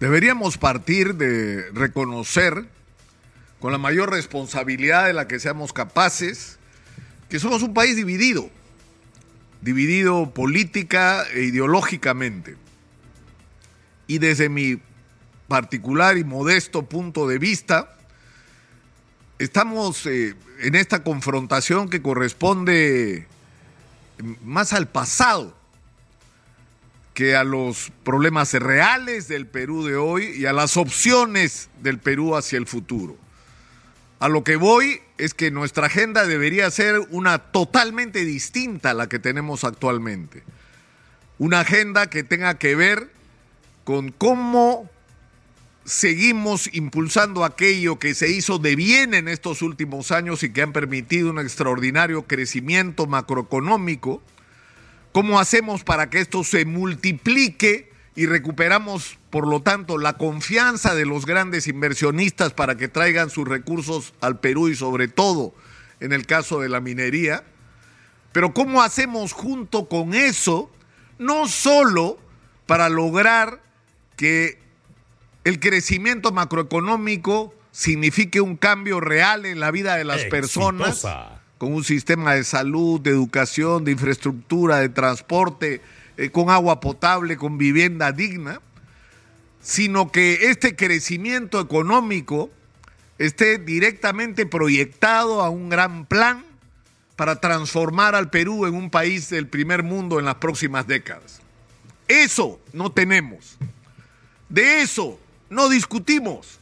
Deberíamos partir de reconocer con la mayor responsabilidad de la que seamos capaces que somos un país dividido, dividido política e ideológicamente. Y desde mi particular y modesto punto de vista, estamos eh, en esta confrontación que corresponde más al pasado que a los problemas reales del Perú de hoy y a las opciones del Perú hacia el futuro. A lo que voy es que nuestra agenda debería ser una totalmente distinta a la que tenemos actualmente. Una agenda que tenga que ver con cómo seguimos impulsando aquello que se hizo de bien en estos últimos años y que han permitido un extraordinario crecimiento macroeconómico ¿Cómo hacemos para que esto se multiplique y recuperamos, por lo tanto, la confianza de los grandes inversionistas para que traigan sus recursos al Perú y sobre todo en el caso de la minería? Pero ¿cómo hacemos junto con eso, no solo para lograr que el crecimiento macroeconómico signifique un cambio real en la vida de las personas, con un sistema de salud, de educación, de infraestructura, de transporte, eh, con agua potable, con vivienda digna, sino que este crecimiento económico esté directamente proyectado a un gran plan para transformar al Perú en un país del primer mundo en las próximas décadas. Eso no tenemos. De eso no discutimos.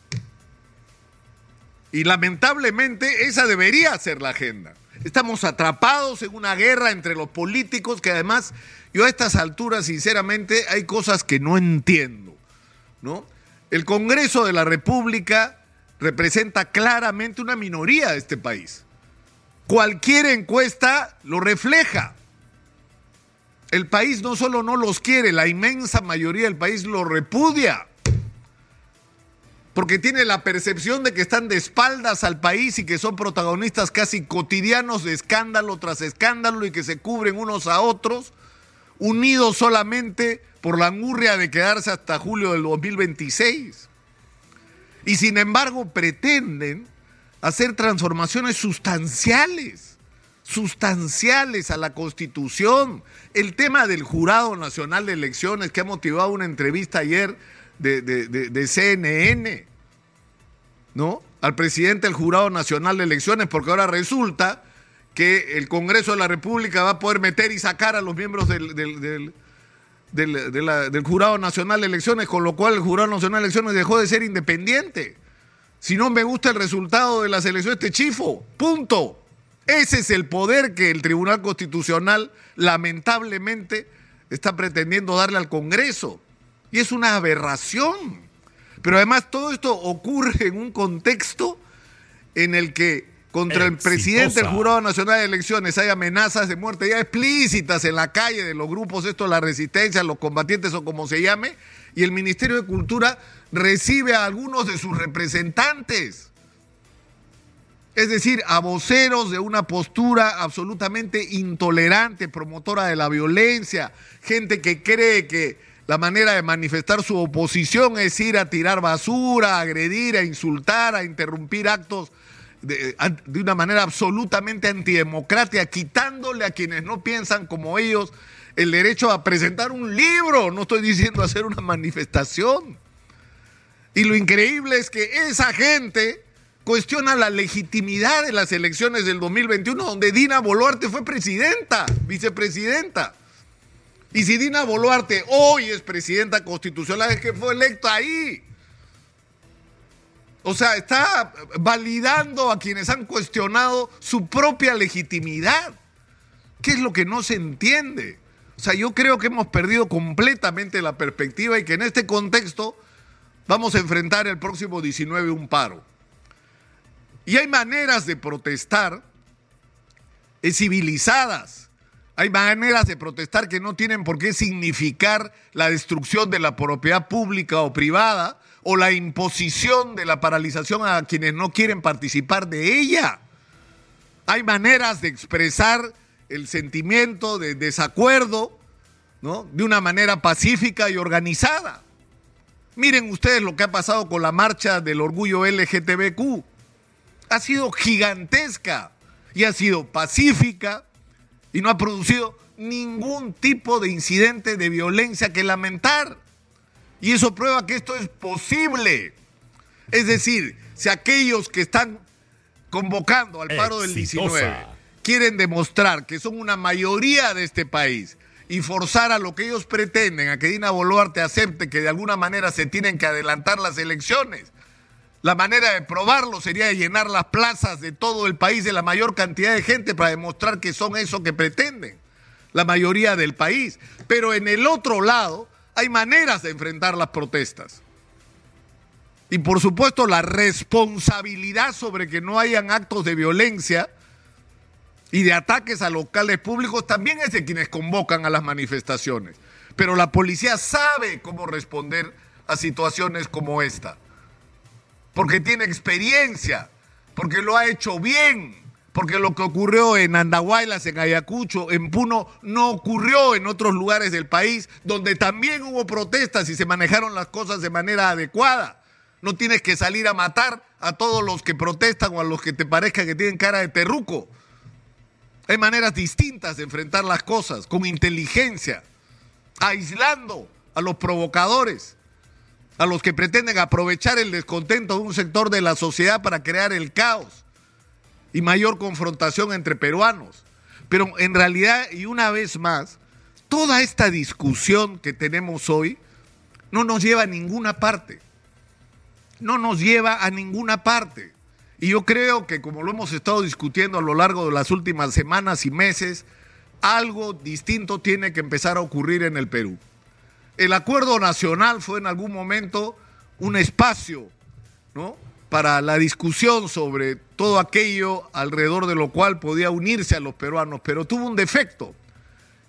Y lamentablemente esa debería ser la agenda. Estamos atrapados en una guerra entre los políticos que además yo a estas alturas sinceramente hay cosas que no entiendo, ¿no? El Congreso de la República representa claramente una minoría de este país. Cualquier encuesta lo refleja. El país no solo no los quiere, la inmensa mayoría del país lo repudia porque tiene la percepción de que están de espaldas al país y que son protagonistas casi cotidianos de escándalo tras escándalo y que se cubren unos a otros, unidos solamente por la angurria de quedarse hasta julio del 2026. Y sin embargo pretenden hacer transformaciones sustanciales, sustanciales a la Constitución. El tema del Jurado Nacional de Elecciones que ha motivado una entrevista ayer de, CNN, ¿no? Al presidente del Jurado Nacional de Elecciones, porque ahora resulta que el Congreso de la República va a poder meter y sacar a los miembros del, del, Jurado Nacional de Elecciones, con lo cual el Jurado Nacional de Elecciones dejó de ser independiente. Si no me gusta el resultado de las elecciones, te chifo. Punto. Ese es el poder que el Tribunal Constitucional lamentablemente está pretendiendo darle al Congreso. Y es una aberración. Pero además todo esto ocurre en un contexto en el que contra el presidente del Jurado Nacional de Elecciones hay amenazas de muerte ya explícitas en la calle de los grupos, esto la resistencia, los combatientes o como se llame, y el Ministerio de Cultura recibe a algunos de sus representantes. Es decir, a voceros de una postura absolutamente intolerante, promotora de la violencia, gente que cree que la manera de manifestar su oposición es ir a tirar basura, a agredir, a insultar, a interrumpir actos de, una manera absolutamente antidemocrática, quitándole a quienes no piensan como ellos el derecho a presentar un libro. No estoy diciendo hacer una manifestación. Y lo increíble es que esa gente cuestiona la legitimidad de las elecciones del 2021, donde Dina Boluarte fue presidenta, vicepresidenta. Y si Dina Boluarte hoy es presidenta constitucional, es que fue electa ahí. O sea, está validando a quienes han cuestionado su propia legitimidad. ¿Qué es lo que no se entiende? O sea, yo creo que hemos perdido completamente la perspectiva y que en este contexto vamos a enfrentar el próximo 19 un paro. Y hay maneras de protestar civilizadas hay maneras de protestar que no tienen por qué significar la destrucción de la propiedad pública o privada o la imposición de la paralización a quienes no quieren participar de ella. Hay maneras de expresar el sentimiento de desacuerdo ¿no? de una manera pacífica y organizada. Miren ustedes lo que ha pasado con la marcha del orgullo LGTBQ. Ha sido gigantesca y ha sido pacífica y no ha producido ningún tipo de incidente de violencia que lamentar. Y eso prueba que esto es posible. Es decir, si aquellos que están convocando al paro del 19 quieren demostrar que son una mayoría de este país y forzar a lo que ellos pretenden, a que Dina Boluarte acepte que de alguna manera se tienen que adelantar las elecciones, la manera de probarlo sería llenar las plazas de todo el país de la mayor cantidad de gente para demostrar que son eso que pretenden, la mayoría del país. Pero en el otro lado hay maneras de enfrentar las protestas. Y por supuesto la responsabilidad sobre que no hayan actos de violencia y de ataques a locales públicos también es de quienes convocan a las manifestaciones. Pero la policía sabe cómo responder a situaciones como esta. Porque tiene experiencia, porque lo ha hecho bien, porque lo que ocurrió en Andahuaylas, en Ayacucho, en Puno, no ocurrió en otros lugares del país, donde también hubo protestas y se manejaron las cosas de manera adecuada. No tienes que salir a matar a todos los que protestan o a los que te parezca que tienen cara de terruco. Hay maneras distintas de enfrentar las cosas, con inteligencia, aislando a los provocadores, a los que pretenden aprovechar el descontento de un sector de la sociedad para crear el caos y mayor confrontación entre peruanos. Pero en realidad, y una vez más, toda esta discusión que tenemos hoy no nos lleva a ninguna parte. No nos lleva a ninguna parte. Y yo creo que como lo hemos estado discutiendo a lo largo de las últimas semanas y meses, algo distinto tiene que empezar a ocurrir en el Perú. El acuerdo nacional fue en algún momento un espacio, ¿no? para la discusión sobre todo aquello alrededor de lo cual podía unirse a los peruanos, pero tuvo un defecto,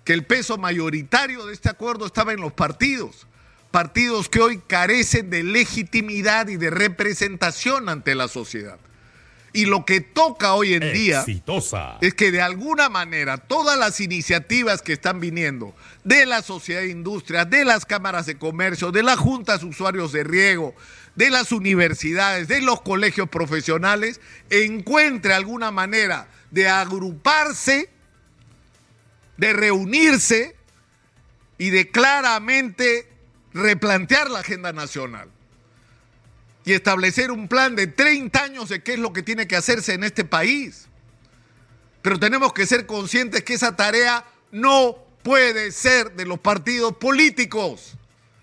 que el peso mayoritario de este acuerdo estaba en los partidos, partidos que hoy carecen de legitimidad y de representación ante la sociedad. Y lo que toca hoy en día es que de alguna manera todas las iniciativas que están viniendo de la sociedad de industria, de las cámaras de comercio, de las juntas usuarios de riego, de las universidades, de los colegios profesionales, encuentre alguna manera de agruparse, de reunirse y de claramente replantear la agenda nacional y establecer un plan de 30 años de qué es lo que tiene que hacerse en este país. Pero tenemos que ser conscientes que esa tarea no puede ser de los partidos políticos,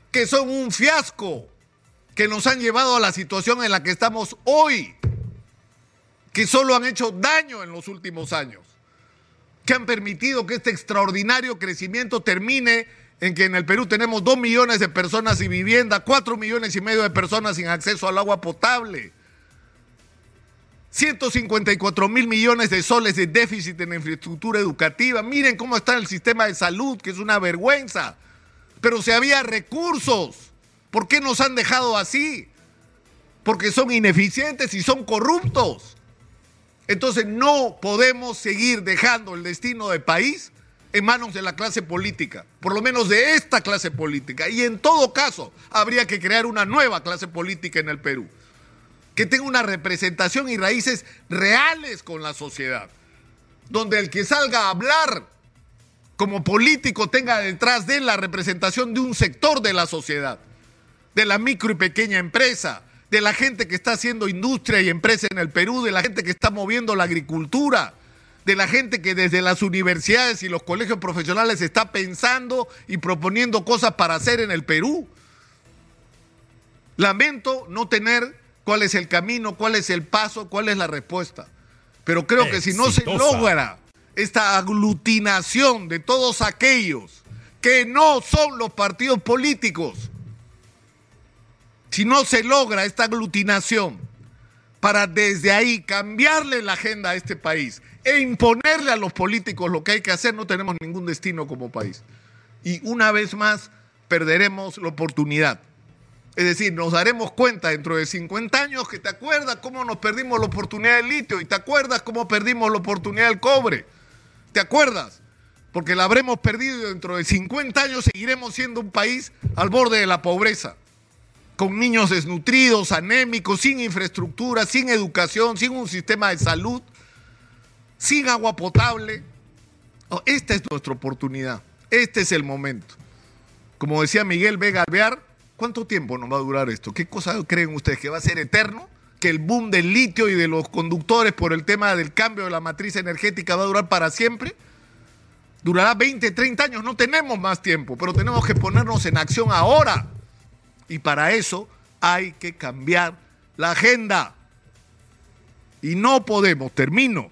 que son un fiasco, que nos han llevado a la situación en la que estamos hoy, que solo han hecho daño en los últimos años, que han permitido que este extraordinario crecimiento termine en que en el Perú tenemos dos millones de personas sin vivienda, cuatro millones y medio de personas sin acceso al agua potable, 154 mil millones de soles de déficit en infraestructura educativa. Miren cómo está el sistema de salud, que es una vergüenza. Pero si había recursos, ¿por qué nos han dejado así? Porque son ineficientes y son corruptos. Entonces no podemos seguir dejando el destino del país en manos de la clase política, por lo menos de esta clase política. Y en todo caso, habría que crear una nueva clase política en el Perú, que tenga una representación y raíces reales con la sociedad, donde el que salga a hablar como político tenga detrás de él la representación de un sector de la sociedad, de la micro y pequeña empresa, de la gente que está haciendo industria y empresa en el Perú, de la gente que está moviendo la agricultura, de la gente que desde las universidades y los colegios profesionales está pensando y proponiendo cosas para hacer en el Perú. Lamento no tener cuál es el camino, cuál es el paso, cuál es la respuesta. Pero creo que si no se logra esta aglutinación de todos aquellos que no son los partidos políticos, si no se logra esta aglutinación para desde ahí cambiarle la agenda a este país e imponerle a los políticos lo que hay que hacer, no tenemos ningún destino como país. Y una vez más perderemos la oportunidad. Es decir, nos daremos cuenta dentro de 50 años que te acuerdas cómo nos perdimos la oportunidad del litio y te acuerdas cómo perdimos la oportunidad del cobre. ¿Te acuerdas? Porque la habremos perdido y dentro de 50 años seguiremos siendo un país al borde de la pobreza. con niños desnutridos, anémicos, sin infraestructura, sin educación, sin un sistema de salud, sin agua potable. Oh, esta es nuestra oportunidad, este es el momento. Como decía Miguel Vega Alvear, ¿cuánto tiempo nos va a durar esto? ¿Qué cosa creen ustedes? ¿Que va a ser eterno? ¿Que el boom del litio y de los conductores por el tema del cambio de la matriz energética va a durar para siempre? Durará 20, 30 años, no tenemos más tiempo, pero tenemos que ponernos en acción ahora. Y para eso hay que cambiar la agenda. Y no podemos, termino,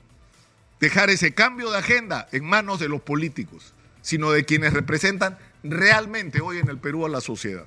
dejar ese cambio de agenda en manos de los políticos, sino de quienes representan realmente hoy en el Perú a la sociedad.